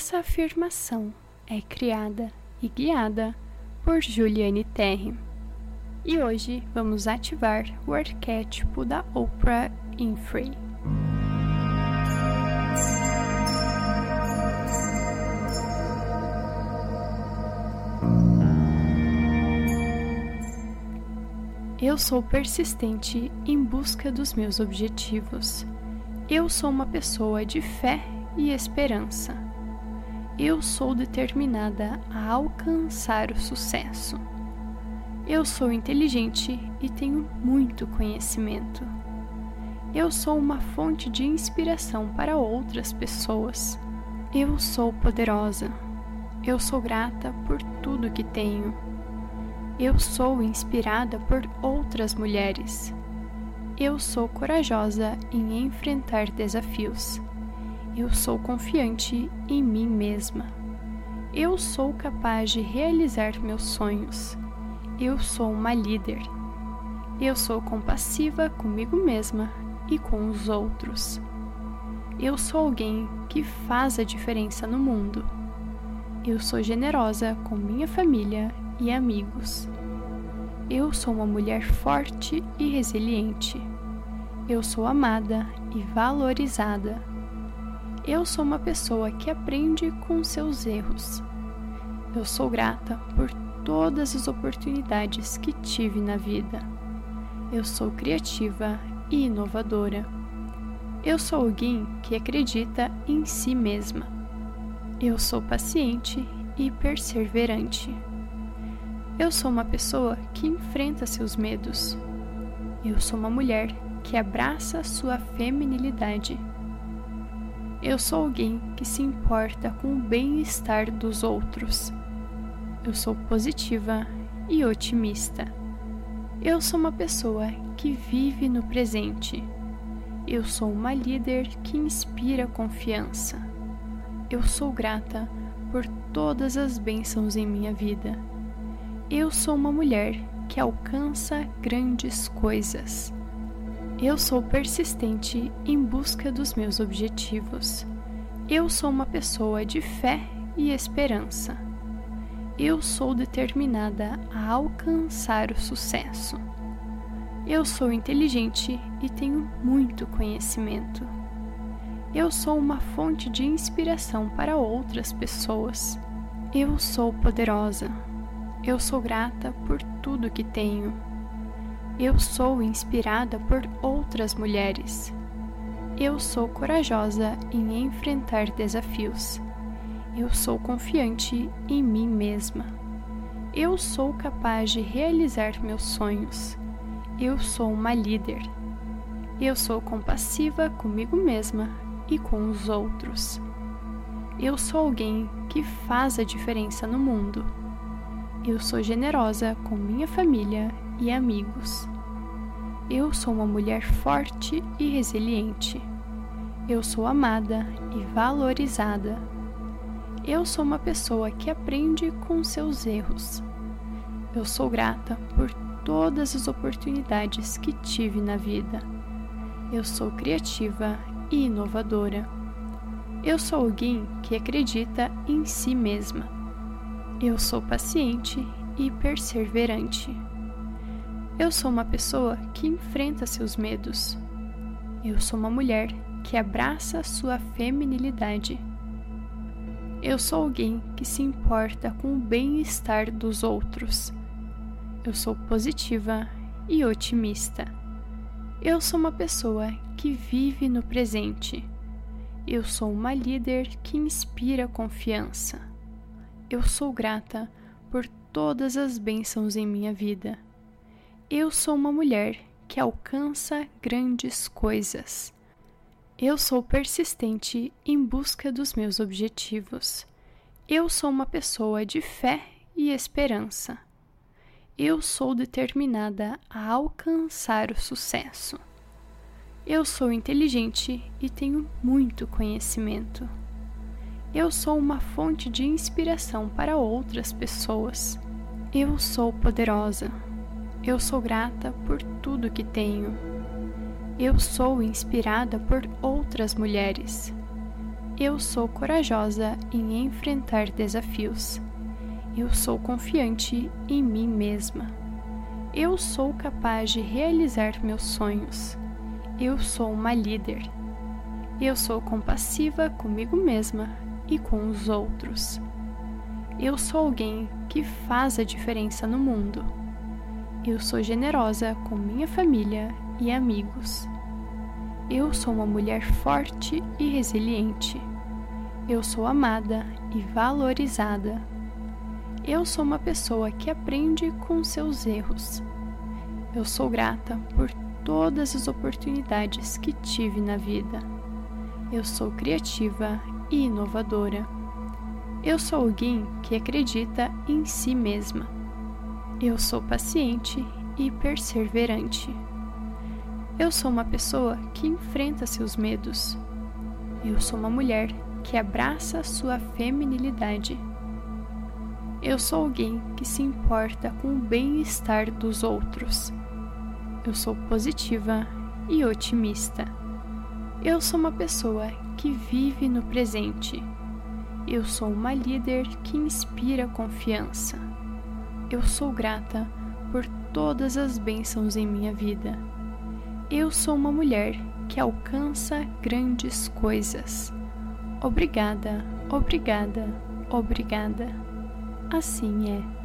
Essa afirmação é criada e guiada por Juliane Terry. E hoje vamos ativar o arquétipo da Oprah Winfrey. Eu sou persistente em busca dos meus objetivos. Eu sou uma pessoa de fé e esperança. Eu sou determinada a alcançar o sucesso. Eu sou inteligente e tenho muito conhecimento. Eu sou uma fonte de inspiração para outras pessoas. Eu sou poderosa. Eu sou grata por tudo que tenho. Eu sou inspirada por outras mulheres. Eu sou corajosa em enfrentar desafios. Eu sou confiante em mim mesma. Eu sou capaz de realizar meus sonhos. Eu sou uma líder. Eu sou compassiva comigo mesma e com os outros. Eu sou alguém que faz a diferença no mundo. Eu sou generosa com minha família e amigos. Eu sou uma mulher forte e resiliente. Eu sou amada e valorizada. Eu sou uma pessoa que aprende com seus erros. Eu sou grata por todas as oportunidades que tive na vida. Eu sou criativa e inovadora. Eu sou alguém que acredita em si mesma. Eu sou paciente e perseverante. Eu sou uma pessoa que enfrenta seus medos. Eu sou uma mulher que abraça sua feminilidade. Eu sou alguém que se importa com o bem-estar dos outros. Eu sou positiva e otimista. Eu sou uma pessoa que vive no presente. Eu sou uma líder que inspira confiança. Eu sou grata por todas as bênçãos em minha vida. Eu sou uma mulher que alcança grandes coisas. Eu sou persistente em busca dos meus objetivos. Eu sou uma pessoa de fé e esperança. Eu sou determinada a alcançar o sucesso. Eu sou inteligente e tenho muito conhecimento. Eu sou uma fonte de inspiração para outras pessoas. Eu sou poderosa. Eu sou grata por tudo que tenho. Eu sou inspirada por outras mulheres. Eu sou corajosa em enfrentar desafios. Eu sou confiante em mim mesma. Eu sou capaz de realizar meus sonhos. Eu sou uma líder. Eu sou compassiva comigo mesma e com os outros. Eu sou alguém que faz a diferença no mundo. Eu sou generosa com minha família e amigos. Eu sou uma mulher forte e resiliente. Eu sou amada e valorizada. Eu sou uma pessoa que aprende com seus erros. Eu sou grata por todas as oportunidades que tive na vida. Eu sou criativa e inovadora. Eu sou alguém que acredita em si mesma. Eu sou paciente e perseverante. Eu sou uma pessoa que enfrenta seus medos. Eu sou uma mulher que abraça sua feminilidade. Eu sou alguém que se importa com o bem-estar dos outros. Eu sou positiva e otimista. Eu sou uma pessoa que vive no presente. Eu sou uma líder que inspira confiança. Eu sou grata por todas as bênçãos em minha vida. Eu sou uma mulher que alcança grandes coisas. Eu sou persistente em busca dos meus objetivos. Eu sou uma pessoa de fé e esperança. Eu sou determinada a alcançar o sucesso. Eu sou inteligente e tenho muito conhecimento. Eu sou uma fonte de inspiração para outras pessoas. Eu sou poderosa. Eu sou grata por tudo que tenho. Eu sou inspirada por outras mulheres. Eu sou corajosa em enfrentar desafios. Eu sou confiante em mim mesma. Eu sou capaz de realizar meus sonhos. Eu sou uma líder. Eu sou compassiva comigo mesma e com os outros. Eu sou alguém que faz a diferença no mundo. Eu sou generosa com minha família e amigos. Eu sou uma mulher forte e resiliente. Eu sou amada e valorizada. Eu sou uma pessoa que aprende com seus erros. Eu sou grata por todas as oportunidades que tive na vida. Eu sou criativa e inovadora. Eu sou alguém que acredita em si mesma. Eu sou paciente e perseverante. Eu sou uma pessoa que enfrenta seus medos. Eu sou uma mulher que abraça sua feminilidade. Eu sou alguém que se importa com o bem-estar dos outros. Eu sou positiva e otimista. Eu sou uma pessoa que vive no presente. Eu sou uma líder que inspira confiança. Eu sou grata por todas as bênçãos em minha vida. Eu sou uma mulher que alcança grandes coisas. Obrigada, obrigada, obrigada. Assim é.